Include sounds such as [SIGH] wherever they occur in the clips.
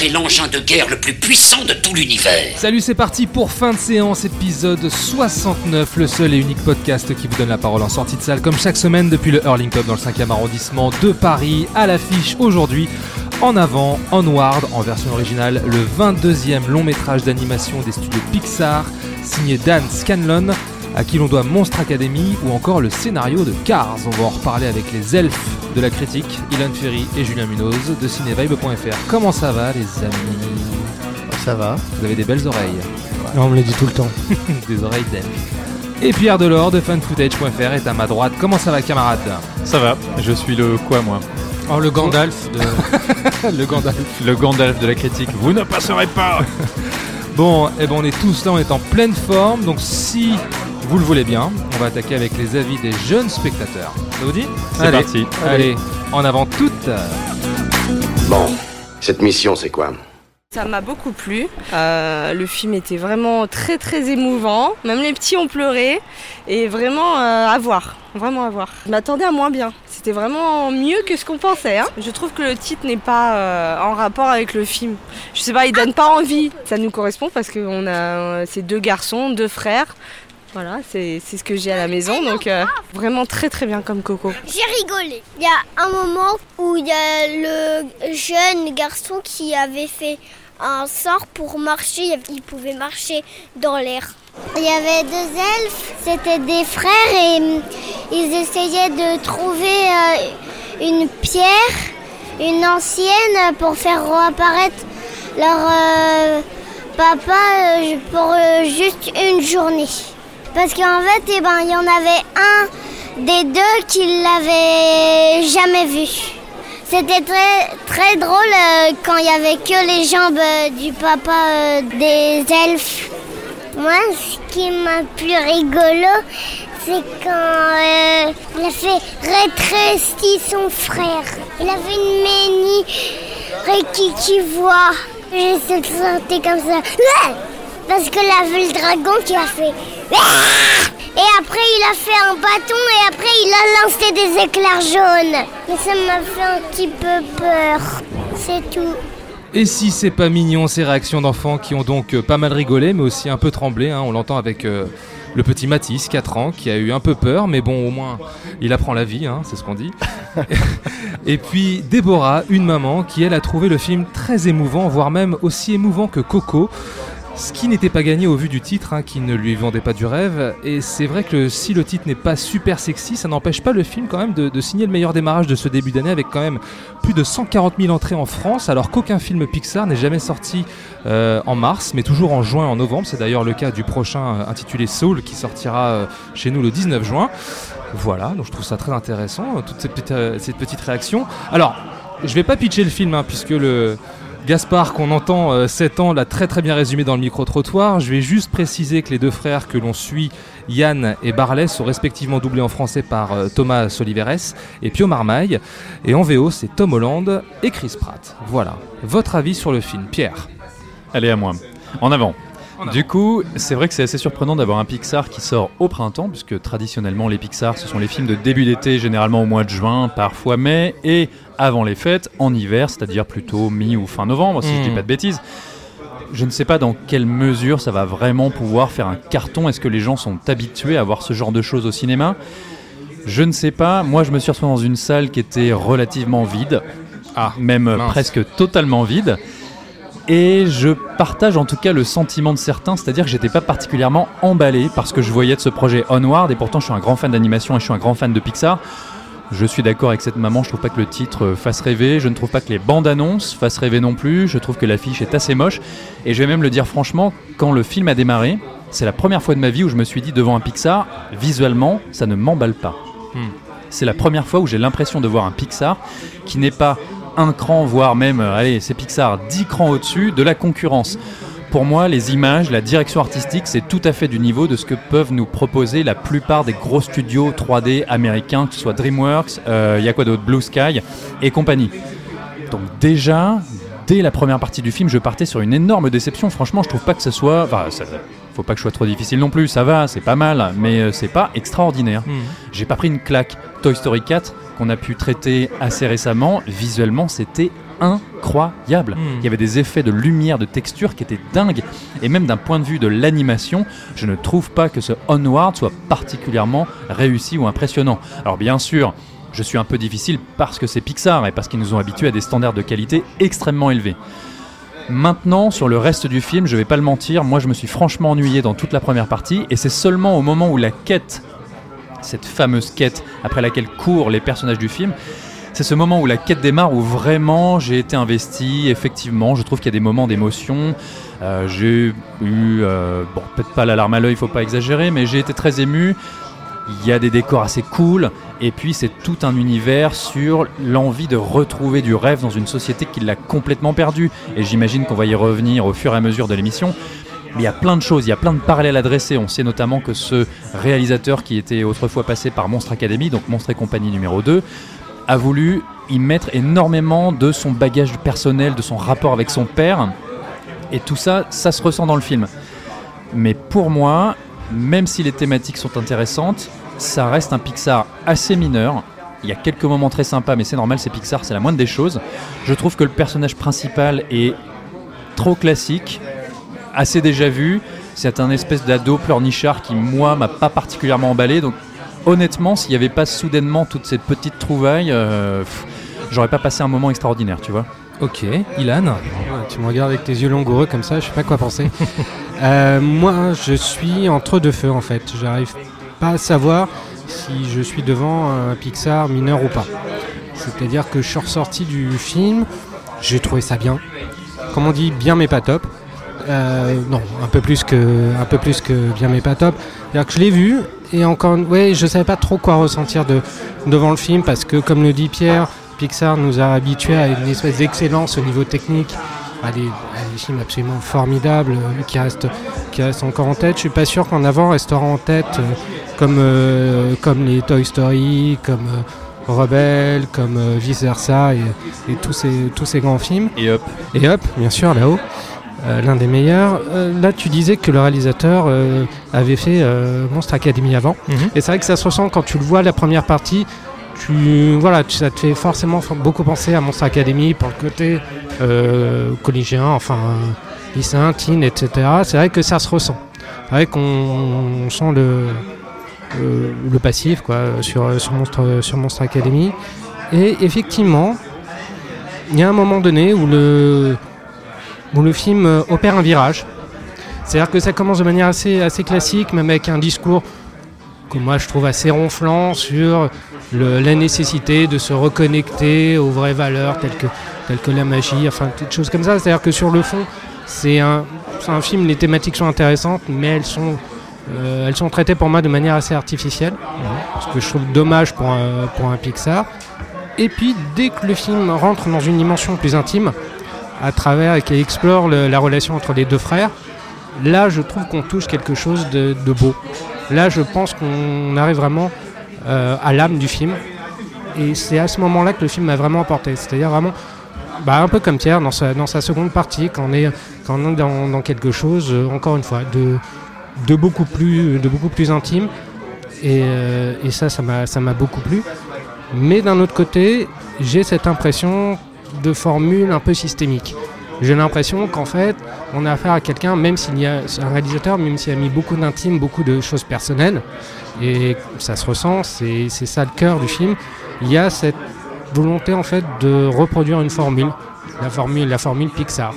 C'est l'engin de guerre le plus puissant de tout l'univers. Salut, c'est parti pour fin de séance, épisode 69, le seul et unique podcast qui vous donne la parole en sortie de salle, comme chaque semaine depuis le Hurling Club dans le 5e arrondissement de Paris, à l'affiche aujourd'hui. En avant, Onward, en version originale, le 22e long métrage d'animation des studios Pixar, signé Dan Scanlon, à qui l'on doit Monstre Academy ou encore le scénario de Cars. On va en reparler avec les elfes de la critique, Ilan Ferry et Julien Munoz de cinévibe.fr. Comment ça va les amis Ça va. Vous avez des belles oreilles, Non, on me le dit tout le temps. [LAUGHS] des oreilles d'elfes. Et Pierre Delors de fanfootage.fr est à ma droite. Comment ça va camarade Ça va, je suis le quoi moi Oh, le Gandalf de... [LAUGHS] Le Gandalf. Le Gandalf de la critique. Vous ne passerez pas [LAUGHS] Bon, et ben on est tous là, on est en pleine forme, donc si vous le voulez bien, on va attaquer avec les avis des jeunes spectateurs. Ça vous dit C'est Allez, parti. Allez, en avant toutes Bon, cette mission, c'est quoi? Ça m'a beaucoup plu. Euh, le film était vraiment très très émouvant. Même les petits ont pleuré. Et vraiment euh, à voir. Vraiment à voir. Je m'attendais à moins bien. C'était vraiment mieux que ce qu'on pensait. hein. Je trouve que le titre n'est pas euh, en rapport avec le film. Je sais pas, il donne pas envie. Ça nous correspond parce qu'on a euh, ces deux garçons, deux frères. Voilà, c'est ce que j'ai à la maison. Donc euh, vraiment très très bien comme Coco. J'ai rigolé. Il y a un moment où il y a le jeune garçon qui avait fait un sort pour marcher. Il pouvait marcher dans l'air. Il y avait deux elfes, c'était des frères et hum, ils essayaient de trouver euh, une pierre, une ancienne, pour faire réapparaître leur euh, papa pour juste une journée. Parce qu'en fait, eh ben, il y en avait un des deux qui l'avait jamais vu. C'était très, très drôle euh, quand il y avait que les jambes euh, du papa euh, des elfes. Moi, ce qui m'a plus rigolo, c'est quand il a fait rétrécir son frère. Il avait une mini qui, qui voit. Je se sentais comme ça. Parce que là, vu le dragon qui a fait. Et après, il a fait un bâton et après, il a lancé des éclairs jaunes. Mais ça m'a fait un petit peu peur. C'est tout. Et si c'est pas mignon, ces réactions d'enfants qui ont donc euh, pas mal rigolé, mais aussi un peu tremblé, hein, on l'entend avec euh, le petit Mathis, 4 ans, qui a eu un peu peur, mais bon, au moins, il apprend la vie, hein, c'est ce qu'on dit. [LAUGHS] Et puis Déborah, une maman, qui elle a trouvé le film très émouvant, voire même aussi émouvant que Coco. Ce qui n'était pas gagné au vu du titre, hein, qui ne lui vendait pas du rêve. Et c'est vrai que si le titre n'est pas super sexy, ça n'empêche pas le film quand même de, signer le meilleur démarrage de ce début d'année avec quand même plus de 140 000 entrées en France, alors qu'aucun film Pixar n'est jamais sorti euh, en mars, mais toujours en juin en novembre. C'est d'ailleurs le cas du prochain euh, intitulé Soul qui sortira euh, chez nous le 19 juin. Voilà, donc je trouve ça très intéressant, toutes ces petites, euh, ces petites réactions. Alors, je vais pas pitcher le film, hein, puisque le Gaspard, qu'on entend euh, 7 ans, l'a très très bien résumé dans le micro-trottoir. Je vais juste préciser que les deux frères que l'on suit, Yann et Barlet, sont respectivement doublés en français par euh, Thomas Soliveres et Pio Marmaille. Et en VO, c'est Tom Holland et Chris Pratt. Voilà. Votre avis sur le film, Pierre Allez à moi. En avant. Du coup, c'est vrai que c'est assez surprenant d'avoir un Pixar qui sort au printemps, puisque traditionnellement les Pixar, ce sont les films de début d'été, généralement au mois de juin, parfois mai, et avant les fêtes, en hiver, c'est-à-dire plutôt mi ou fin novembre, si je dis Mhm. pas de bêtises. Je ne sais pas dans quelle mesure ça va vraiment pouvoir faire un carton. Est-ce que les gens sont habitués à voir ce genre de choses au cinéma? Je ne sais pas. Moi, je me suis retrouvé dans une salle qui était relativement vide, Ah, même mince. presque totalement vide. Et je partage en tout cas le sentiment de certains, c'est-à-dire que j'étais pas particulièrement emballé parce que je voyais de ce projet Onward, et pourtant je suis un grand fan d'animation et je suis un grand fan de Pixar. Je suis d'accord avec cette maman, je trouve pas que le titre euh, fasse rêver, je ne trouve pas que les bandes annonces fassent rêver non plus, je trouve que l'affiche est assez moche, et je vais même le dire franchement, quand le film a démarré, c'est la première fois de ma vie où je me suis dit devant un Pixar, visuellement, ça ne m'emballe pas. Hmm. C'est la première fois où j'ai l'impression de voir un Pixar qui n'est pas un cran, voire même, euh, allez, c'est Pixar, 10 crans au-dessus de la concurrence. Pour moi, les images, la direction artistique, c'est tout à fait du niveau de ce que peuvent nous proposer la plupart des gros studios 3D américains, que ce soit DreamWorks, euh, il y a quoi d'autre, Blue Sky et compagnie. Donc déjà, dès la première partie du film, je partais sur une énorme déception. Franchement, je trouve pas que ce soit... Enfin, ça- faut pas que je sois trop difficile non plus, ça va, c'est pas mal, mais euh, c'est pas extraordinaire. Mhm. J'ai pas pris une claque. Toy Story 4, qu'on a pu traiter assez récemment, visuellement, c'était incroyable. Mhm. Il y avait des effets de lumière, de texture qui étaient dingues. Et même d'un point de vue de l'animation, je ne trouve pas que ce Onward soit particulièrement réussi ou impressionnant. Alors bien sûr, je suis un peu difficile parce que c'est Pixar et parce qu'ils nous ont habitués à des standards de qualité extrêmement élevés. Maintenant, sur le reste du film, je vais pas le mentir, moi je me suis franchement ennuyé dans toute la première partie, et c'est seulement au moment où la quête, cette fameuse quête après laquelle courent les personnages du film, c'est ce moment où la quête démarre où vraiment j'ai été investi. Effectivement, je trouve qu'il y a des moments d'émotion. Euh, j'ai eu, euh, bon, peut-être pas la larme à l'œil, faut pas exagérer, mais j'ai été très ému. Il y a des décors assez cool, et puis c'est tout un univers sur l'envie de retrouver du rêve dans une société qui l'a complètement perdu. Et j'imagine qu'on va y revenir au fur et à mesure de l'émission. Mais il y a plein de choses, il y a plein de parallèles à dresser. On sait notamment que ce réalisateur qui était autrefois passé par Monstre Academy, donc Monstre et compagnie numéro 2, a voulu y mettre énormément de son bagage personnel, de son rapport avec son père. Et tout ça, ça se ressent dans le film. Mais pour moi, même si les thématiques sont intéressantes, ça reste un Pixar assez mineur. Il y a quelques moments très sympas, mais c'est normal, c'est Pixar, c'est la moindre des choses. Je trouve que le personnage principal est trop classique, assez déjà vu. C'est un espèce d'ado pleurnichard qui, moi, m'a pas particulièrement emballé. Donc, honnêtement, s'il n'y avait pas soudainement toutes ces petites trouvailles, euh, j'aurais pas passé un moment extraordinaire, tu vois. Ok, Ilan tu me regardes avec tes yeux langoureux comme ça, je sais pas quoi penser. [LAUGHS] Euh, moi, je suis entre deux feux en fait. J'arrive pas à savoir si je suis devant un Pixar mineur ou pas. C'est-à-dire que je suis ressorti du film, j'ai trouvé ça bien. Comme on dit, bien mais pas top. Euh, non, un peu plus que, un peu plus que bien mais pas top. C'est-à-dire que je l'ai vu et encore, ouais, je savais pas trop quoi ressentir de, devant le film parce que, comme le dit Pierre, Pixar nous a habitués à une espèce d'excellence au niveau technique, à des, à des films absolument formidables euh, qui restent, qui restent encore en tête. Je suis pas sûr qu'en avant restera en tête euh, comme, euh, comme les Toy Story, comme euh, Rebelle, comme Vice Versa et, et tous, ces, tous ces grands films. Et hop, Et hop, bien sûr, là-haut, euh, l'un des meilleurs. Euh, là, tu disais que le réalisateur euh, avait fait Monstre Academy avant. Mhm. Et c'est vrai que ça se ressent quand tu le vois la première partie. Tu, voilà, tu- ça te fait forcément beaucoup penser à Monstre Academy pour le côté collégien, enfin lycéen, teen, etc. C'est vrai que ça se ressent. C'est vrai qu'on on sent le, le passif quoi, sur, sur, Monstre, sur Monstre Academy. Et effectivement, il y a un moment donné où le, où le film euh, opère un virage. C'est-à-dire que ça commence de manière assez, assez classique, même avec un discours que moi je trouve assez ronflant sur la nécessité de se reconnecter aux vraies valeurs telles que, que la magie, enfin toutes choses comme ça. C'est-à-dire que sur le fond, c'est un, un film, les thématiques sont intéressantes, mais elles sont, euh, elles sont traitées pour moi de manière assez artificielle, ce que je trouve dommage pour pour un Pixar. Et puis dès que le film rentre dans une dimension plus intime, à travers et qui explore la relation entre les deux frères, là je trouve qu'on touche quelque chose de, beau. Là je pense qu'on arrive vraiment euh, à l'âme du film. Et c'est à ce moment-là que le film m'a vraiment emporté. C'est-à-dire vraiment, bah, un peu comme Pierre dans sa, seconde partie, quand on est, quand on est dans, quelque chose, euh, encore une fois, de, beaucoup, plus, de beaucoup plus intime. Et, euh, et ça, ça m'a beaucoup plu. Mais d'un autre côté, j'ai cette impression de formule un peu systémique. J'ai l'impression qu'en fait, on a affaire à quelqu'un, même s'il y a un réalisateur, même s'il a mis beaucoup d'intime, beaucoup de choses personnelles, et ça se ressent, c'est ça le cœur du film. Il y a cette volonté en fait de reproduire une formule, la formule, la formule Pixar.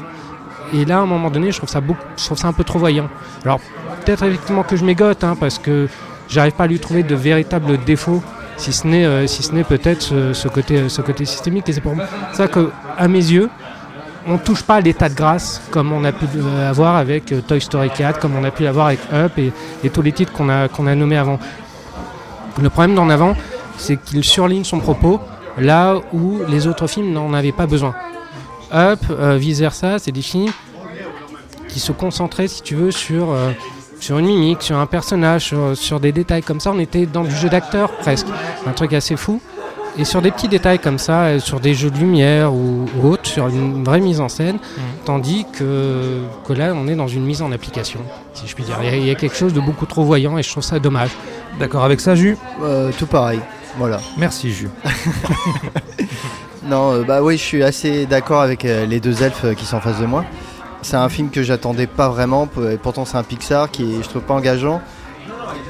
Et là, à un moment donné, je trouve ça beaucoup, je trouve ça un peu trop voyant. Alors peut-être effectivement que je mégote, hein, parce que j'arrive pas à lui trouver de véritables défauts, si ce n'est, euh, si ce n'est peut-être ce, ce côté, ce côté systémique. Et c'est pour ça que, à mes yeux, on touche pas à l'état de grâce comme on a pu euh, avoir avec euh, Toy Story 4, comme on a pu l'avoir avec Up et, tous les titres qu'on a, qu'on a nommés avant. Le problème d'en avant, c'est qu'il surligne son propos là où les autres films n'en avaient pas besoin. Up, euh, vice versa, c'est des films qui se concentraient, si tu veux, sur, euh, sur une mimique, sur un personnage, sur, sur des détails comme ça. On était dans du jeu d'acteur presque, un truc assez fou. et sur des petits détails comme ça, euh, sur des jeux de lumière ou, ou autre, sur une vraie mise en scène, tandis que, que là on est dans une mise en application, si je puis dire. Il y, a- il y a quelque chose de beaucoup trop voyant et je trouve ça dommage. D'accord avec ça, Jus Euh, tout pareil. Voilà. Merci, Jus. [LAUGHS] Non, euh, bah oui, je suis assez d'accord avec euh, les deux elfes euh, qui sont en face de moi. C'est un film que j'attendais pas vraiment, et pourtant c'est un Pixar qui est, je trouve pas engageant.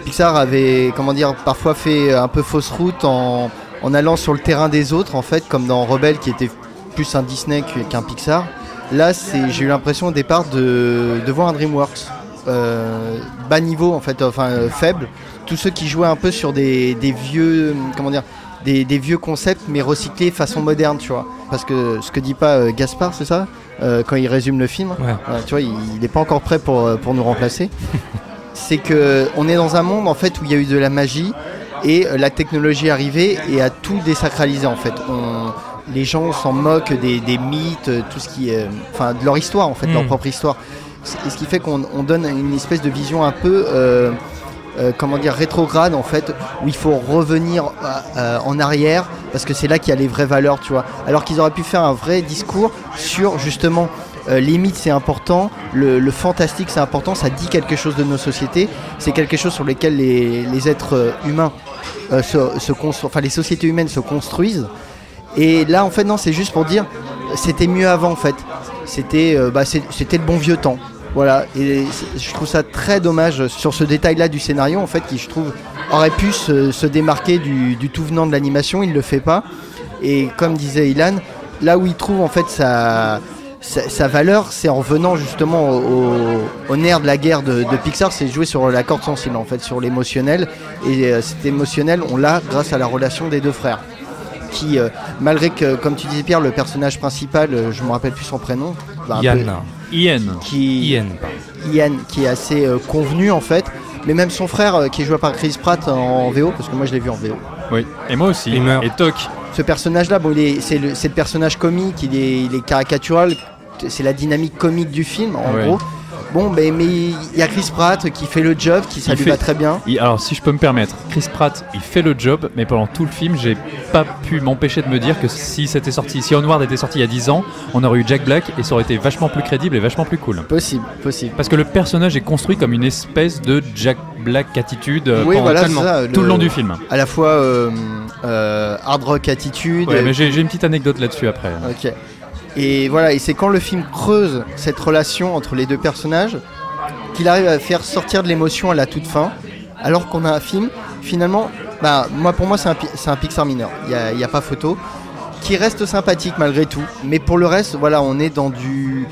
Pixar avait, comment dire, parfois fait un peu fausse route en, allant sur le terrain des autres, en fait, comme dans Rebelle qui était plus un Disney qu'un Pixar. Là, j'ai eu l'impression au départ de, voir un DreamWorks. Euh, bas niveau, en fait, enfin euh, faible. Tous ceux qui jouaient un peu sur des, des vieux, comment dire, des, des vieux concepts mais recyclés façon moderne, tu vois. Parce que ce que dit pas euh, Gaspard, c'est ça Euh, Quand il résume le film, Ouais. euh, tu vois, il n'est pas encore prêt pour, pour nous remplacer. [LAUGHS] c'est que on est dans un monde en fait où il y a eu de la magie et la technologie est arrivée et a tout désacralisé en fait. On- les gens s'en moquent des, des mythes, tout ce qui est, enfin de leur histoire en fait, de leur Mm. propre histoire. Et ce qui fait qu'on on donne une espèce de vision un peu euh, comment dire rétrograde en fait où il faut revenir euh, euh, en arrière parce que c'est là qu'il y a les vraies valeurs tu vois. Alors qu'ils auraient pu faire un vrai discours sur justement les mythes c'est important le, fantastique c'est important ça dit quelque chose de nos sociétés c'est quelque chose sur lesquels les, les êtres humains se, enfin les sociétés humaines se construisent. Et là en fait non c'est juste pour dire c'était mieux avant en fait. C'était bah, c'était le bon vieux temps voilà, et je trouve ça très dommage sur ce détail-là du scénario, en fait, qui je trouve aurait pu se, démarquer du, tout venant de l'animation, il ne le fait pas. Et comme disait Ilan, là où il trouve en fait sa, valeur, c'est en revenant justement au, nerf de la guerre de, Pixar, c'est jouer sur la corde sensible, en fait, sur l'émotionnel. Et euh, cet émotionnel, on l'a grâce à la relation des deux frères. Qui, euh, malgré que, comme tu disais Pierre, le personnage principal, euh, je me rappelle plus son prénom, bah, Yann. Ian. qui, Ian, pardon. Ian qui est assez euh, convenu en fait. Mais même son frère euh, qui est joué par Chris Pratt en VO, parce que moi je l'ai vu en VO. Oui. Et moi aussi. Il meurt. Et Toc. Ce personnage-là, bon, c'est le, c'est le personnage comique, il est, il est caricatural, c'est la dynamique comique du film en Ouais. gros. Bon, ben, mais il y a Chris Pratt qui fait le job, qui ça Il lui fait- va très bien. Il- alors, si je peux me permettre, Chris Pratt, il fait le job, mais pendant tout le film, j'ai pas pu m'empêcher de me dire que si c'était sorti, si Onward était sorti il y a 10 ans, on aurait eu Jack Black et ça aurait été vachement plus crédible et vachement plus cool. Possible, possible. Parce que le personnage est construit comme une espèce de Jack Black attitude euh, Oui, voilà, ça, tout le le- long du film. À la fois euh, euh, hard rock attitude. Ouais, mais j'ai j'ai une petite anecdote là-dessus après. Ok. Et voilà, et c'est quand le film creuse cette relation entre les deux personnages qu'il arrive à faire sortir de l'émotion à la toute fin, alors qu'on a un film, finalement, bah, moi, pour moi, c'est un, un Pixar mineur, il n'y a, pas photo, qui reste sympathique malgré tout, mais pour le reste, voilà, on est dans du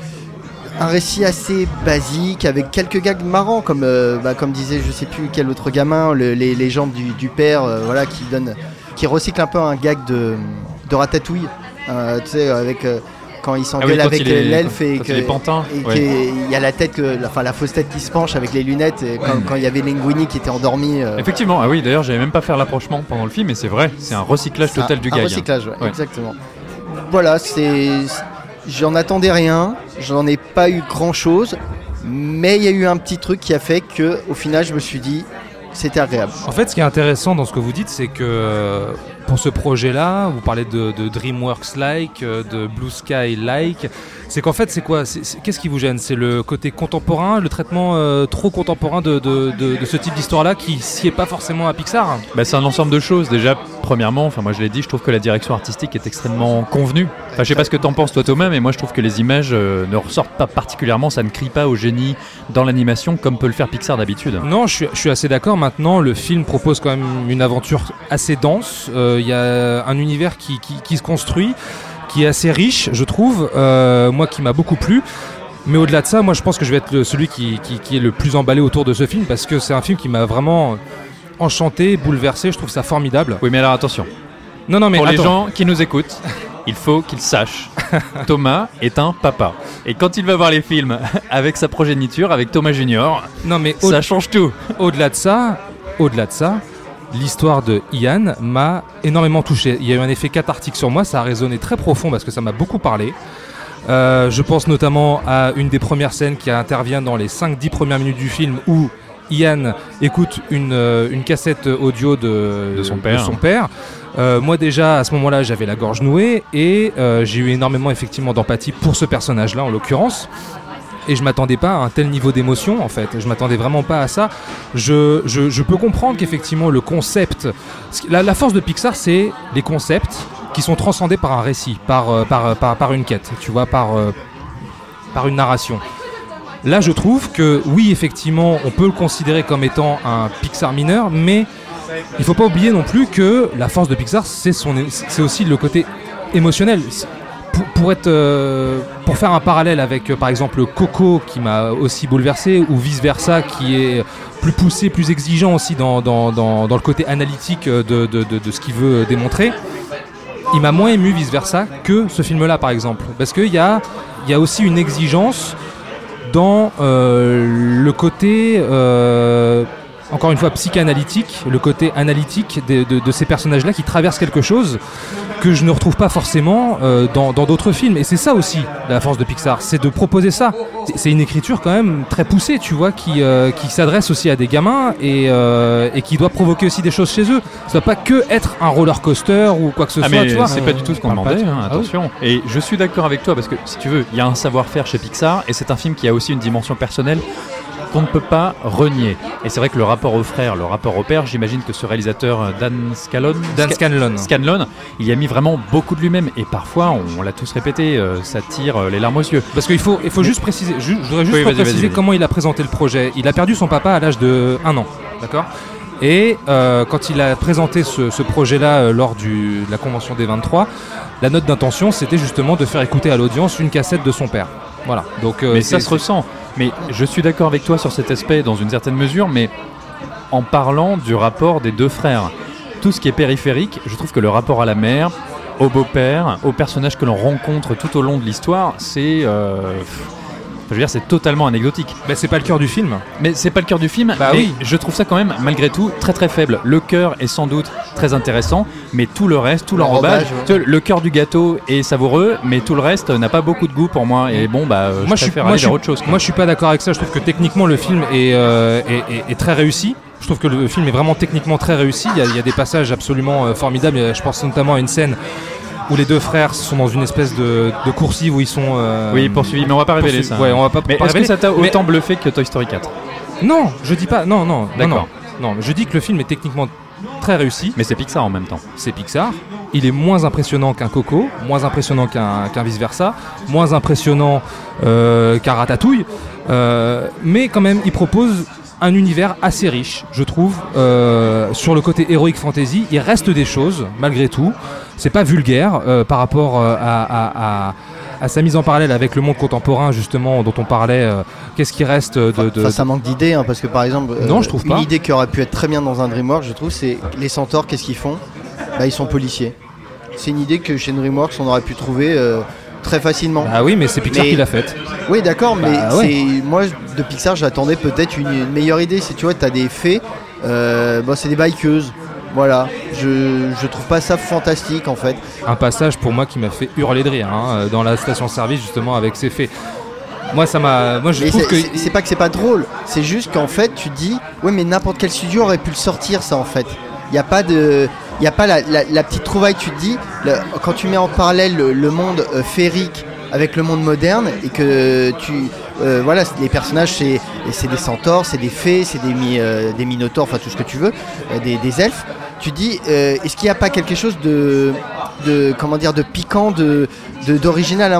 un récit assez basique avec quelques gags marrants comme euh, bah, comme disait je sais plus quel autre gamin le- les légendes du, père euh, voilà qui donne qui recycle un peu un gag de, ratatouille euh, tu sais avec quand il s'engueule Ah avec l'elfe et quand que il est pantin, et ouais. qu'il y a la tête que enfin, la fausse tête qui se penche avec les lunettes et quand, quand il y avait Linguini qui était endormi euh, Effectivement, ah oui, d'ailleurs, j'avais même pas faire l'approchement pendant le film, mais c'est vrai, c'est un recyclage total un- du un gag. recyclage ouais, Ouais. exactement voilà c'est j'en attendais rien j'en ai pas eu grand chose mais il y a eu un petit truc qui a fait que au final je me suis dit c'était agréable En fait, ce qui est intéressant dans ce que vous dites, c'est que euh, pour ce projet-là, vous parlez de, de DreamWorks-like, euh, de Blue Sky-like. C'est qu'en fait, c'est quoi Qu'est-ce qui vous gêne? C'est le côté contemporain, le traitement euh, trop contemporain de, de- de- de ce type d'histoire-là qui sied pas forcément à Pixar? Bah, c'est un ensemble de choses. Déjà, premièrement, enfin moi je l'ai dit, je trouve que la direction artistique est extrêmement convenue. Enfin, je sais pas ce que t'en penses toi Thomas, mais moi je trouve que les images euh, ne ressortent pas particulièrement, ça ne crie pas au génie dans l'animation comme peut le faire Pixar d'habitude. Non, je suis, je suis assez d'accord. Maintenant, le film propose quand même une aventure assez dense. Euh, Il y a un univers qui, qui- qui se construit, qui est assez riche, je trouve. Euh, moi, qui m'a beaucoup plu. Mais au-delà de ça, moi, je pense que je vais être le- celui qui, qui- qui est le plus emballé autour de ce film parce que c'est un film qui m'a vraiment enchanté, bouleversé. Je trouve ça formidable. Oui, mais alors attention. Non, non, mais Pour les gens qui nous écoutent, il faut qu'ils sachent. [LAUGHS] Thomas est un papa. Et quand il va voir les films [LAUGHS] avec sa progéniture, avec Thomas Junior, Non, mais ça change tout. au-delà de ça, au-delà de ça, l'histoire de Ian m'a énormément touché. Il y a eu un effet cathartique sur moi, ça a résonné très profond parce que ça m'a beaucoup parlé. Euh, je pense notamment à une des premières scènes qui intervient dans les 5-10 premières minutes du film où Ian écoute une, euh, une cassette audio de, De son père. père. Euh, moi déjà à ce moment-là j'avais la gorge nouée et euh, j'ai eu énormément effectivement d'empathie pour ce personnage-là en l'occurrence. Et je m'attendais pas à un tel niveau d'émotion en fait. Je m'attendais vraiment pas à ça. Je, je- peux comprendre qu'effectivement le concept, la, force de Pixar c'est les concepts qui sont transcendés par un récit, par, euh, par, par, par une quête, tu vois, par, euh, par une narration. Là, je trouve que oui, effectivement, on peut le considérer comme étant un Pixar mineur, mais il faut pas oublier non plus que la force de Pixar, c'est aussi le côté émotionnel. Pour, être, euh, pour faire un parallèle avec, euh, par exemple, Coco, qui m'a aussi bouleversé, ou vice versa, qui est plus poussé, plus exigeant aussi dans, dans, dans, le côté analytique de, de, de, ce qu'il veut démontrer. Il m'a moins ému vice versa que ce film-là, par exemple, parce qu'il y a, y a aussi une exigence dans euh, le côté, encore une fois, psychanalytique, le côté analytique de, de- de ces personnages-là qui traversent quelque chose que je ne retrouve pas forcément euh, dans dans d'autres films. Et c'est ça aussi la force de Pixar, c'est de proposer ça. C'est- une écriture quand même très poussée, tu vois, qui, euh, qui s'adresse aussi à des gamins et, euh, et qui doit provoquer aussi des choses chez eux. Ça doit pas que être un roller coaster ou quoi que ce Ah soit, mais tu vois. c'est pas du tout ce qu'on pas demandait, de- hein, Ah oui. attention. Et je suis d'accord avec toi parce que si tu veux, il y a un savoir-faire chez Pixar et c'est un film qui a aussi une dimension personnelle qu'on ne peut pas renier. Et c'est vrai que le rapport au frère, le rapport au père, j'imagine que ce réalisateur euh, Dan Scanlon. Scanlon, il y a mis vraiment beaucoup de lui-même et parfois, on, on l'a tous répété, euh, ça tire euh, les larmes aux yeux. Parce qu'il faut, il faut juste préciser, je voudrais juste Oui, préciser comment il a présenté le projet. Il a perdu son papa à l'âge de 1 an, d'accord? Et euh, quand il a présenté ce, ce projet-là euh, lors du, de la convention des 23, la note d'intention, c'était justement de faire écouter à l'audience une cassette de son père. Voilà. Donc, euh, mais ça se ressent. Mais je suis d'accord avec toi sur cet aspect dans une certaine mesure, mais en parlant du rapport des deux frères, tout ce qui est périphérique, je trouve que le rapport à la mère, au beau-père, aux personnages que l'on rencontre tout au long de l'histoire, c'est. euh, je veux dire, c'est totalement anecdotique. Bah, c'est pas le cœur du film. Mais c'est pas le cœur du film. Bah mais oui. Je trouve ça quand même, malgré tout, très très faible. Le cœur est sans doute très intéressant, mais tout le reste, tout l'enrobage, ouais. vois, le cœur du gâteau est savoureux, mais tout le reste n'a pas beaucoup de goût pour moi. Et bon, bah, euh, moi, je préfère moi, aller vers autre chose. quoi. moi, je suis pas d'accord avec ça. Je trouve que techniquement, le film est, euh, est, est- est très réussi. Je trouve que le film est vraiment techniquement très réussi. Il y a, il y a des passages absolument euh, formidables. Je pense notamment à une scène où les deux frères sont dans une espèce de, de coursive où ils sont. euh, Oui, poursuivi, mais on va pas révéler poursuivis. ça. Ouais, on va pas. Mais est-ce que ça t'a Mais- autant bluffé que Toy Story 4 Non, je dis pas. Non, non, D'accord. non. Non, je dis que le film est techniquement très réussi. Mais c'est Pixar en même temps. C'est Pixar. Il est moins impressionnant qu'un Coco, moins impressionnant qu'un qu'un vice versa, moins impressionnant euh, qu'un Ratatouille. Euh, mais quand même, il propose un univers assez riche, je trouve, euh, sur le côté héroïque fantasy. Il reste des choses, malgré tout. C'est pas vulgaire euh, par rapport euh, à, à- à- à sa mise en parallèle avec le monde contemporain, justement, dont on parlait. euh, Qu'est-ce qui reste de. de- Enfin, ça manque d'idées, hein, parce que par exemple, Non, je trouve une pas. idée qui aurait pu être très bien dans un DreamWorks, je trouve, c'est les centaures, qu'est-ce qu'ils font? Bah, Ils sont policiers. C'est une idée que chez DreamWorks, on aurait pu trouver très facilement. Ah oui, mais c'est Pixar Mais- qui l'a faite. Oui, d'accord, mais Bah, ouais. moi de Pixar, j'attendais peut-être une, une meilleure idée. Si tu vois, t'as des fées, euh, bon, c'est des bikeuses. Voilà, je, je trouve pas ça fantastique en fait. un passage pour moi qui m'a fait hurler de rire hein, euh, dans la station-service justement avec ces faits. Moi ça m'a, moi je Mais trouve c'est que c'est- pas que c'est pas drôle, c'est juste qu'en fait tu te dis, ouais, mais n'importe quel studio aurait pu le sortir ça en fait. Il n'y a pas de. Il a pas la, petite trouvaille, tu te dis, quand tu mets en parallèle le, monde euh, féerique avec le monde moderne et que tu. euh, voilà, les personnages, c'est des centaures, c'est des fées, c'est des, euh, minotaures, enfin tout ce que tu veux, des, elfes. Tu dis, est-ce qu'il n'y a pas quelque chose de. De comment dire, de piquant, de d'original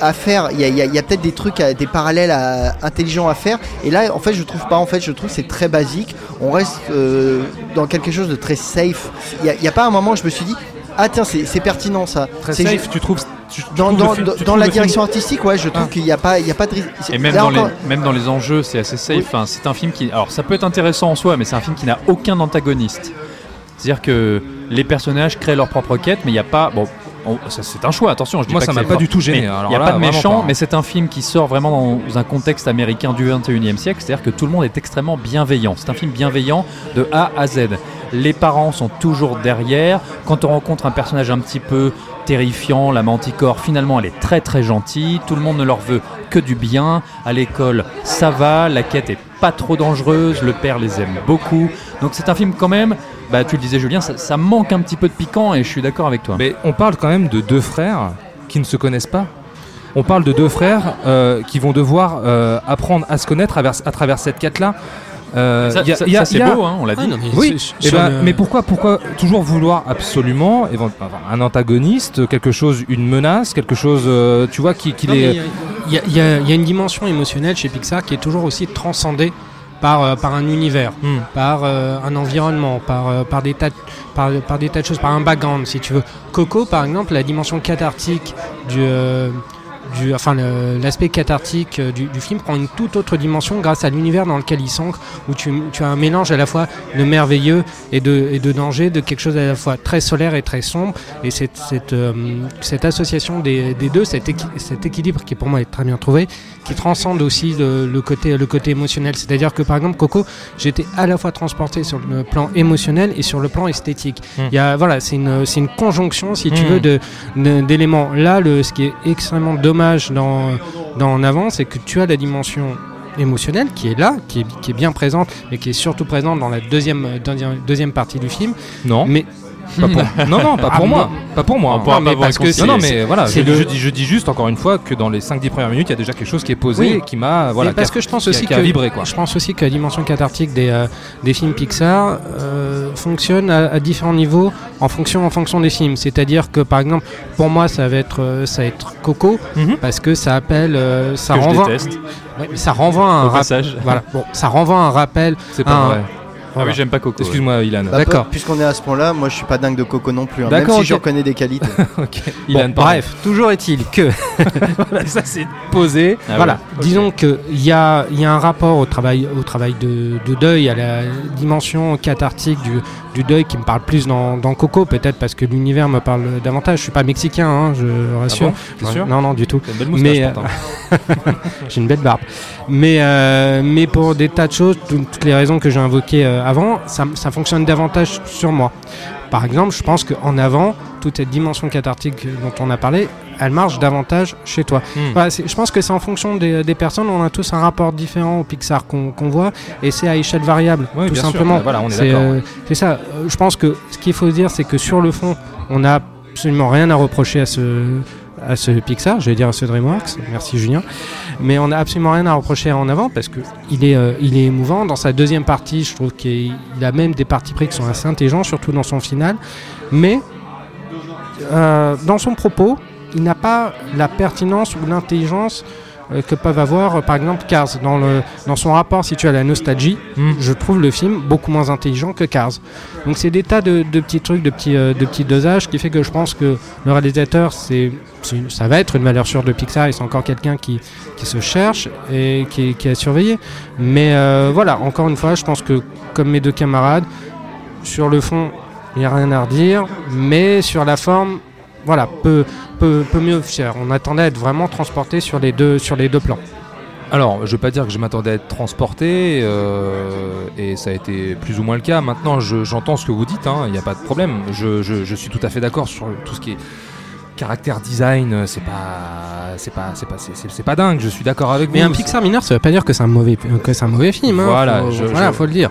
à, faire. Il y a, y a- il y a peut-être des trucs, à- des parallèles à- intelligents à faire. Et là, en fait, je trouve pas. En fait, je trouve que c'est très basique. On reste euh, dans quelque chose de très safe. Il n'y a, pas un moment où je me suis dit, ah tiens, c'est pertinent ça. très C'est safe. Tu trouves tu- tu Dans, dans, film- la film- direction artistique, ouais, je trouve Ah. qu'il n'y a pas, il y a pas de. Et même là dans, les, même dans les enjeux, c'est assez safe. Oui. Enfin, c'est un film qui. Alors, ça peut être intéressant en soi, mais c'est un film qui n'a aucun antagoniste. C'est-à-dire que les personnages créent leur propre quête, mais il n'y a pas. Bon, on- ça, c'est un choix, attention. Je dis Moi, pas ça m'a pas du tout gêné, Il n'y a là, pas de méchant, mais c'est un film qui sort vraiment dans un contexte américain du 21e siècle. C'est-à-dire que tout le monde est extrêmement bienveillant. C'est un film bienveillant de A à Z. Les parents sont toujours derrière. Quand on rencontre un personnage un petit peu terrifiant, la manticore, finalement elle est très très gentille. Tout le monde ne leur veut que du bien. À l'école, ça va. La quête est pas trop dangereuse. Le père les aime beaucoup. Donc c'est un film quand même. Bah, tu le disais Julien, ça, ça manque un petit peu de piquant et je suis d'accord avec toi. Mais on parle quand même de deux frères qui ne se connaissent pas. On parle de deux frères euh, qui vont devoir euh, apprendre à se connaître à travers, à travers cette quête-là. Euh, ça, y a- ça- c'est beau, hein, on l'a dit. Ah, non, mais Oui, c'est- eh ben, le- mais pourquoi, pourquoi toujours vouloir absolument un antagoniste, quelque chose, une menace, quelque chose, euh, tu vois, qui, qui les. Y, y il y a une dimension émotionnelle chez Pixar qui est toujours aussi transcendée par, euh, par un univers, Hmm. par euh, un environnement, par, euh, par, des tas de, par, par des tas de choses, par un background si tu veux. Coco, par exemple, la dimension cathartique du... du, enfin, l'aspect cathartique du, du film prend une toute autre dimension grâce à l'univers dans lequel il s'ancre, où tu, tu as un mélange à la fois de merveilleux et de, et de danger, de quelque chose à la fois très solaire et très sombre. Et cette, cette, euh, cette association des, des deux, cet, équi- cet équilibre qui pour moi est très bien trouvé, qui transcende aussi le, le côté, le côté émotionnel. C'est-à-dire que par exemple Coco, j'étais à la fois transporté sur le plan émotionnel et sur le plan esthétique. Mm. Il y a, voilà, c'est une, c'est une conjonction, si tu Mm. veux, de, de- d'éléments. Là, le, ce qui est extrêmement dommage dans, dans En avant, c'est que tu as la dimension émotionnelle qui est là, qui est, qui est bien présente, mais qui est surtout présente dans la deuxième, deuxième, deuxième partie du film. Non, Mais pas pour, non, non, pas Ah, pour moi, moi- pas pour moi. Non, mais parce que non, non, mais voilà, je, c'est le- je dis, je dis juste encore une fois que dans les 5-10 premières minutes, il y a déjà quelque chose qui est posé Oui. et qui m'a, voilà, parce que je pense aussi que vibré, quoi. je pense aussi que la dimension cathartique des, euh, des films Pixar euh, fonctionne à, à différents niveaux en fonction en fonction des films. C'est-à-dire que par exemple pour moi ça va être euh, ça va être Coco Mhm. parce que ça appelle ça Que je renvoie déteste. Ouais, mais ça renvoie à un Au rap- passage. voilà bon ça renvoie à un rappel C'est pas Ah, vrai. Ah oui, j'aime pas Coco. Excuse-moi, Ilan. Bah, D'accord. Puisqu'on est à ce point-là, moi je suis pas dingue de Coco non plus. hein, D'accord, même si je reconnais des qualités. [LAUGHS] Ilan, pardon. bref toujours est-il que [LAUGHS] Voilà, ça c'est posé. Ah voilà, ouais. disons qu'il y a, il y a un rapport au travail, au travail de, de deuil, à la dimension cathartique du, du deuil qui me parle plus dans, dans Coco, peut-être parce que l'univers me parle davantage. Je suis pas mexicain, hein, je rassure. bon T'es sûr? Non, non, du tout. Une belle Mais, euh. [LAUGHS] J'ai une belle barbe. Mais, euh, mais pour des tas de choses, tout- toutes les raisons que j'ai invoquées euh, avant, ça, ça fonctionne davantage sur moi. Par exemple, je pense qu'en avant, toute cette dimension cathartique dont on a parlé, elle marche davantage chez toi. Hmm. Voilà, je pense que c'est en fonction des, des personnes, on a tous un rapport différent au Pixar qu'on voit, et c'est à échelle variable, Oui, tout simplement. Voilà, C'est euh, c'est ça. Euh, Je pense que ce qu'il faut dire, c'est que sur le fond, on n'a absolument rien à reprocher à ce, à ce Pixar, je vais dire à ce DreamWorks, merci Julien, mais on n'a absolument rien à reprocher en avant parce que il est, euh, il est émouvant. Dans sa deuxième partie, je trouve qu'il il a même des parties pris qui sont assez intelligents, surtout dans son final, mais euh, dans son propos, il n'a pas la pertinence ou l'intelligence euh, que peuvent avoir, euh, par exemple, Cars. Dans, le, dans son rapport, si tu as la nostalgie, Hmm. je trouve le film beaucoup moins intelligent que Cars. Donc c'est des tas de, de petits trucs, de petits, euh, de petits dosages qui fait que je pense que le réalisateur, c'est, ça va être une valeur sûre de Pixar et c'est encore quelqu'un qui, qui se cherche et qui, est- qui est à surveiller. Mais euh, voilà, encore une fois, je pense que comme mes deux camarades, sur le fond, il n'y a rien à redire, mais sur la forme, voilà, peut, peut, peut mieux. On attendait à être vraiment transporté sur les deux, sur les deux plans. Alors, je veux pas dire que je m'attendais à être transporté, euh, et ça a été plus ou moins le cas. Maintenant, je- j'entends ce que vous dites, hein, il n'y a pas de problème. Je suis tout à fait d'accord sur tout ce qui est caractère design. euh, C'est pas, c'est pas, c'est pas, c'est- pas dingue. Je suis d'accord avec Mais vous. un Pixar mineur, ça veut pas dire que c'est un mauvais, que c'est un mauvais film. hein. Voilà, faut, je- voilà, je- faut le dire.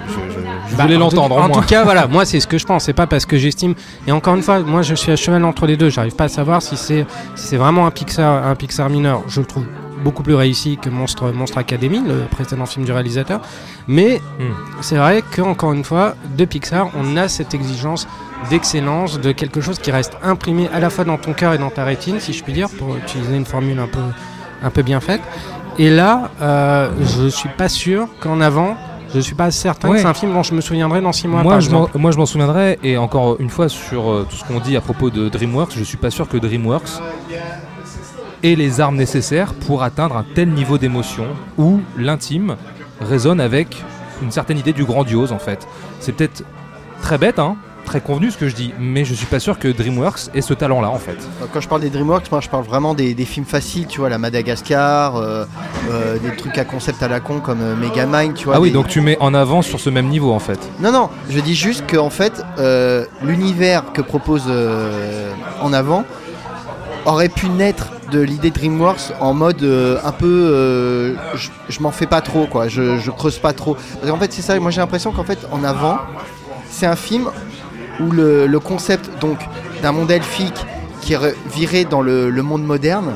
Je, Bah, voulais en tout- l'entendre, En tout cas, voilà, moi c'est ce que je pense. C'est pas parce que j'estime. Et encore une fois, moi je suis à cheval entre les deux. J'arrive pas à savoir si c'est si c'est vraiment un Pixar, un Pixar mineur. Je le trouve beaucoup plus réussi que Monstre, Monstre Academy, le précédent film du réalisateur. Mais Hmm. c'est vrai qu'encore une fois, de Pixar, on a cette exigence d'excellence, de quelque chose qui reste imprimé à la fois dans ton cœur et dans ta rétine, si je puis dire, pour utiliser une formule un peu, un peu bien faite. Et là, euh, je suis pas sûr qu'en avant, je suis pas certain Ouais. que c'est un film dont je me souviendrai dans six mois. Moi par je, moi, je m'en souviendrai, et encore une fois, sur euh, tout ce qu'on dit à propos de DreamWorks, je suis pas sûr que DreamWorks ait les armes nécessaires pour atteindre un tel niveau d'émotion où l'intime résonne avec une certaine idée du grandiose, en fait. C'est peut-être très bête, hein, très convenu ce que je dis, mais je suis pas sûr que DreamWorks ait ce talent-là en fait. Quand je parle des DreamWorks, moi je parle vraiment des, des films faciles, tu vois, la Madagascar, euh, euh, des trucs à concept à la con comme euh, Megamind, tu vois. Ah oui, des- donc tu mets en avant sur ce même niveau en fait. Non, non, je dis juste que en fait, euh, l'univers que propose euh, en avant aurait pu naître de l'idée DreamWorks en mode euh, un peu euh, je, je m'en fais pas trop quoi, je, je creuse pas trop. Parce qu'en fait c'est ça, moi j'ai l'impression qu'en fait en avant c'est un film où le, le concept donc d'un monde elfique qui est viré dans le, le monde moderne,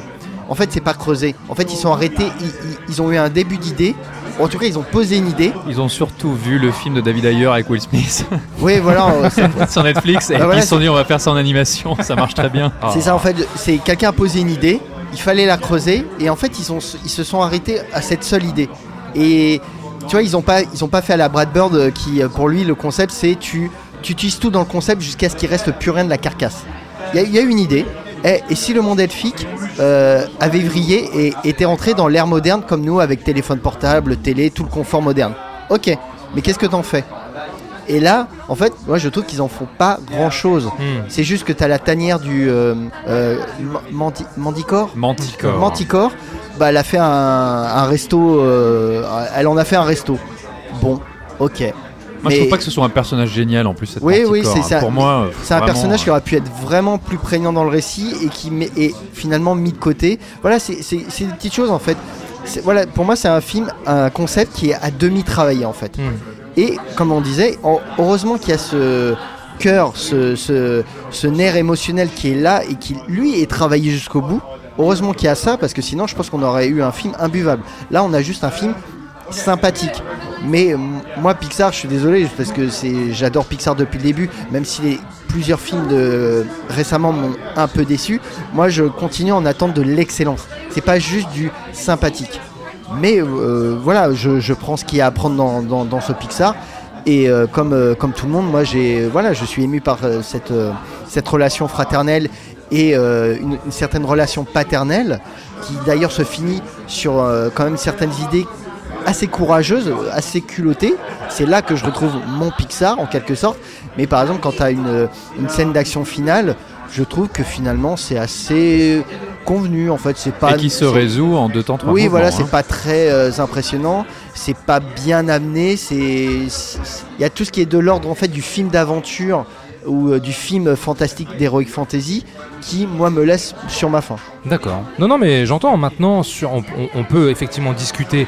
en fait c'est pas creusé. En fait ils sont arrêtés, ils, ils- ils ont eu un début d'idée, en tout cas ils ont posé une idée. Ils ont surtout vu le film de David Ayer avec Will Smith [LAUGHS] Oui voilà, [LAUGHS] euh, sur Netflix et Bah voilà, ils se sont dit on va faire ça en animation, ça marche très bien. [LAUGHS] C'est ça en fait, c'est quelqu'un a posé une idée, il fallait la creuser et en fait ils, ont, ils se sont arrêtés à cette seule idée. Et tu vois, ils ont pas, ils ont pas fait à la Brad Bird euh, qui euh, pour lui le concept c'est tu, tu utilises tout dans le concept jusqu'à ce qu'il reste plus rien de la carcasse. Il y, a- y une idée. Et, et si le monde elfique euh, avait vrillé et était rentré dans l'ère moderne comme nous avec téléphone portable, télé, tout le confort moderne. Ok, mais qu'est-ce que t'en fais? Et là, en fait, moi je trouve qu'ils en font pas grand chose. Hmm. C'est juste que tu as la tanière du euh, euh, Manticore. Manticore, bah, elle a fait un, un resto. euh, elle en a fait un resto. Bon, ok. Moi je Mais- trouve pas que ce soit un personnage génial en plus cette Oui, oui, c'est hein. ça. Pour moi, euh, C'est un personnage qui euh, aurait pu être vraiment plus prégnant dans le récit et qui est finalement mis de côté. Voilà, c'est des petites choses en fait. Voilà, pour moi, c'est un film, un concept qui est à demi travaillé en fait. Hmm. Et comme on disait, en- heureusement qu'il y a ce cœur, ce, ce, ce nerf émotionnel qui est là et qui lui est travaillé jusqu'au bout. Heureusement qu'il y a ça parce que sinon je pense qu'on aurait eu un film imbuvable. Là on a juste un film sympathique. Mais euh, moi Pixar, je suis désolé parce que j'adore Pixar depuis le début, même si les plusieurs films de récemment m'ont un peu déçu. Moi je continue en attente de l'excellence. C'est pas juste du sympathique. Mais euh, voilà, je, prends ce qu'il y a à prendre dans, ce Pixar. Et euh, comme, tout le monde, moi je suis ému par cette, relation fraternelle et une, certaine relation paternelle qui d'ailleurs se finit sur quand même certaines idées assez courageuses, assez culottées. C'est là que je retrouve mon Pixar en quelque sorte. Mais par exemple, quand tu as une, une scène d'action finale, je trouve que finalement c'est assez convenu en fait. C'est pas et qui se résout en deux temps trois oui, voilà, hein. c'est pas très euh, impressionnant, c'est pas bien amené, c'est c'est- il y a tout ce qui est de l'ordre en fait du film d'aventure ou euh, du film fantastique d'heroic fantasy qui moi me laisse sur ma faim. D'accord. Non, non, mais j'entends maintenant, sur, on, on- on peut effectivement discuter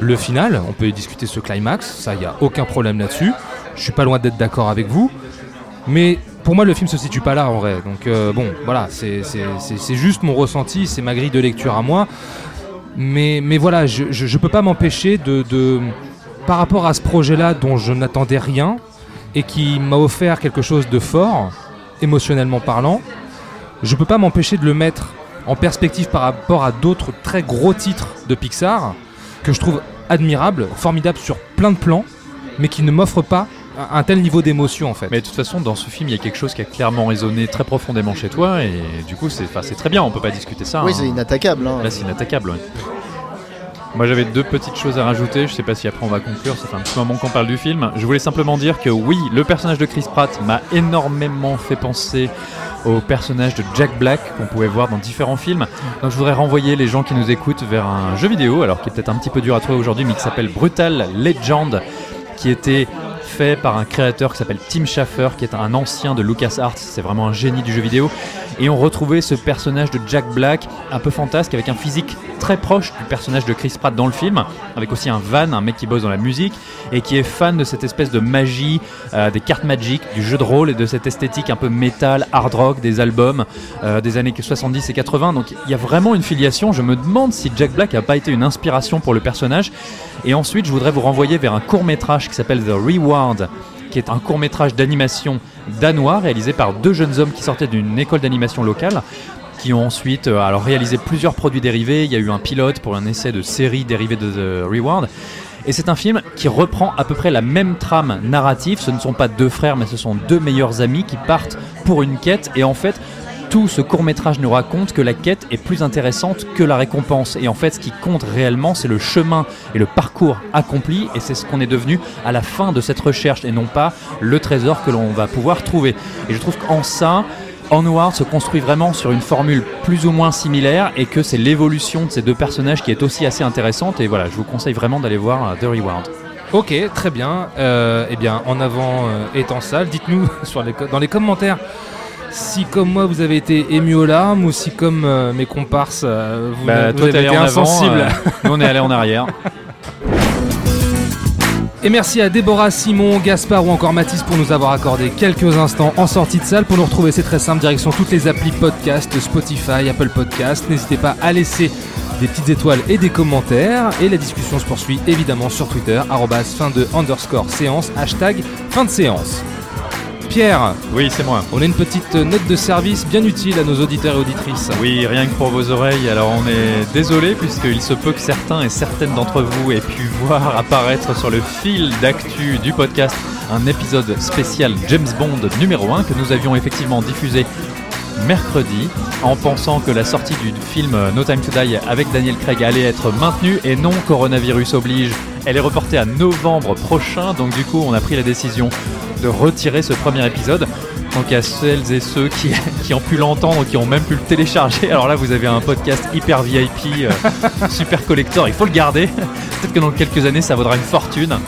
le final, on peut discuter ce climax, ça, il n'y a aucun problème là-dessus. Je suis pas loin d'être d'accord avec vous. Mais pour moi, le film se situe pas là en vrai. Donc, euh, bon, voilà, c'est juste mon ressenti, c'est ma grille de lecture à moi. Mais, voilà, je, je peux pas m'empêcher de, de. Par rapport à ce projet-là dont je n'attendais rien et qui m'a offert quelque chose de fort, émotionnellement parlant, je peux pas m'empêcher de le mettre en perspective par rapport à d'autres très gros titres de Pixar que je trouve admirables, formidables sur plein de plans, mais qui ne m'offrent pas un, tel niveau d'émotion en fait. Mais de toute façon, dans ce film, il y a quelque chose qui a clairement résonné très profondément chez toi, et du coup, c'est enfin, c'est très bien, on peut pas discuter ça. oui, hein. c'est inattaquable. hein. Là, c'est inattaquable. ouais. Moi, j'avais deux petites choses à rajouter. Je sais pas si après on va conclure. Ça fait un petit moment qu'on parle du film. Je voulais simplement dire que oui, le personnage de Chris Pratt m'a énormément fait penser au personnage de Jack Black qu'on pouvait voir dans différents films. Donc, je voudrais renvoyer les gens qui nous écoutent vers un jeu vidéo, alors qui est peut-être un petit peu dur à trouver aujourd'hui, mais qui s'appelle Brutal Legend, qui était fait par un créateur qui s'appelle Tim Schafer, qui est un ancien de LucasArts. C'est vraiment un génie du jeu vidéo. Et on retrouvait ce personnage de Jack Black, un peu fantasque, avec un physique très proche du personnage de Chris Pratt dans le film, avec aussi un van, un mec qui bosse dans la musique, et qui est fan de cette espèce de magie, euh, des cartes magiques, du jeu de rôle et de cette esthétique un peu métal, hard rock des albums euh, des années 70 et 80. Donc il y a vraiment une filiation. Je me demande si Jack Black n'a pas été une inspiration pour le personnage. Et ensuite, je voudrais vous renvoyer vers un court métrage qui s'appelle The Reward, qui est un court métrage d'animation danois réalisé par deux jeunes hommes qui sortaient d'une école d'animation locale qui ont ensuite euh, alors réalisé plusieurs produits dérivés. Il y a eu un pilote pour un essai de série dérivée de The Reward. Et c'est un film qui reprend à peu près la même trame narrative. Ce ne sont pas deux frères, mais ce sont deux meilleurs amis qui partent pour une quête. Et en fait, tout ce court métrage nous raconte que la quête est plus intéressante que la récompense. Et en fait, ce qui compte réellement, c'est le chemin et le parcours accompli, et c'est ce qu'on est devenu à la fin de cette recherche, et non pas le trésor que l'on va pouvoir trouver. Et je trouve qu'en ça, Onward se construit vraiment sur une formule plus ou moins similaire, et que c'est l'évolution de ces deux personnages qui est aussi assez intéressante. Et voilà, je vous conseille vraiment d'aller voir euh, The Reward. Ok, très bien. Euh, eh bien, en avant euh, étant sale, dites-nous [LAUGHS] sur les co- dans les commentaires si, comme moi, vous avez été ému aux larmes ou si, comme euh, mes comparses, euh, vous, Bah, vous toi, avez été insensible. euh, nous, on est allé en arrière. [LAUGHS] Et merci à Déborah, Simon, Gaspard ou encore Mathis pour nous avoir accordé quelques instants en sortie de salle. Pour nous retrouver, c'est très simple, direction toutes les applis podcast, Spotify, Apple Podcast. N'hésitez pas à laisser des petites étoiles et des commentaires. Et la discussion se poursuit évidemment sur Twitter, arrobas fin de underscore séance, hashtag fin de séance. Pierre, Oui, c'est moi. on a une petite note de service bien utile à nos auditeurs et auditrices. Oui, rien que pour vos oreilles. Alors on est désolé puisqu'il se peut que certains et certaines d'entre vous aient pu voir apparaître sur le fil d'actu du podcast un épisode spécial James Bond numéro 1 que nous avions effectivement diffusé mercredi en pensant que la sortie du film No Time to Die avec Daniel Craig allait être maintenue et non coronavirus oblige. Elle est reportée à novembre prochain donc du coup on a pris la décision de retirer ce premier épisode. Donc a celles et ceux qui, [LAUGHS] qui ont pu l'entendre, qui ont même pu le télécharger. Alors là, vous avez un podcast hyper VIP, euh, [LAUGHS] super collector, il faut le garder. [LAUGHS] Peut-être que dans quelques années, ça vaudra une fortune.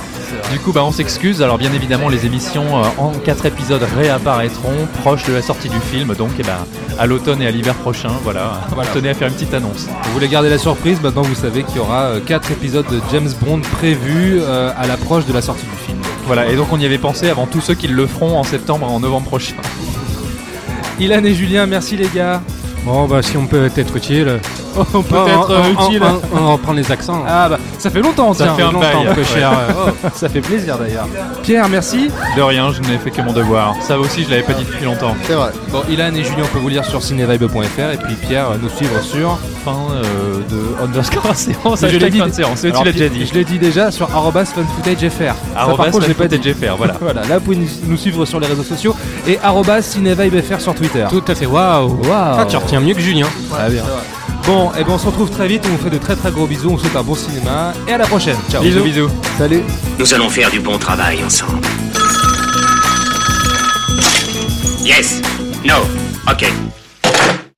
Du coup, bah, on s'excuse. Alors bien évidemment, les émissions euh, en quatre épisodes réapparaîtront proche de la sortie du film. Donc eh ben, à l'automne et à l'hiver prochain, voilà. Voilà. Je tenais à faire une petite annonce. Vous voulez garder la surprise, maintenant vous savez qu'il y aura 4 épisodes de James Bond prévus euh, à l'approche de la sortie du film. Voilà, et donc on y avait pensé avant tous ceux qui le feront en septembre et en novembre prochain. Ilan et Julien, merci les gars. Bon, bah, si on peut être utile. [LAUGHS] on peut on- être on- euh, on- utile. On, reprend les accents. Ah bah ça fait longtemps, Ça tiens. fait un longtemps bail, que ouais. cher. Oh, ça fait plaisir d'ailleurs. Pierre, merci. De rien, je n'ai fait que mon devoir. Ça aussi, je l'avais pas dit depuis longtemps. C'est vrai. Bon, Ilan et Julien, on peut vous lire sur cinevibe.fr et puis Pierre euh, nous suivre sur. Fin euh, de underscore [LAUGHS] séance. Je l'ai dit. fin de séance. Tu l'as déjà dit. Je l'ai dit déjà sur funfootagefr. Arrobas voilà. [LAUGHS] Voilà, là vous pouvez nous- suivre sur les réseaux sociaux et arrobas cinevibefr sur Twitter. Tout à fait, waouh Waouh. Ah, tu retiens mieux que Julien. Très bien. Bon, et ben on se retrouve très vite, on vous fait de très très gros bisous, on vous souhaite un bon cinéma et à la prochaine. Ciao. Bisous, bisous. Salut. Nous allons faire du bon travail ensemble. Yes. No. Ok.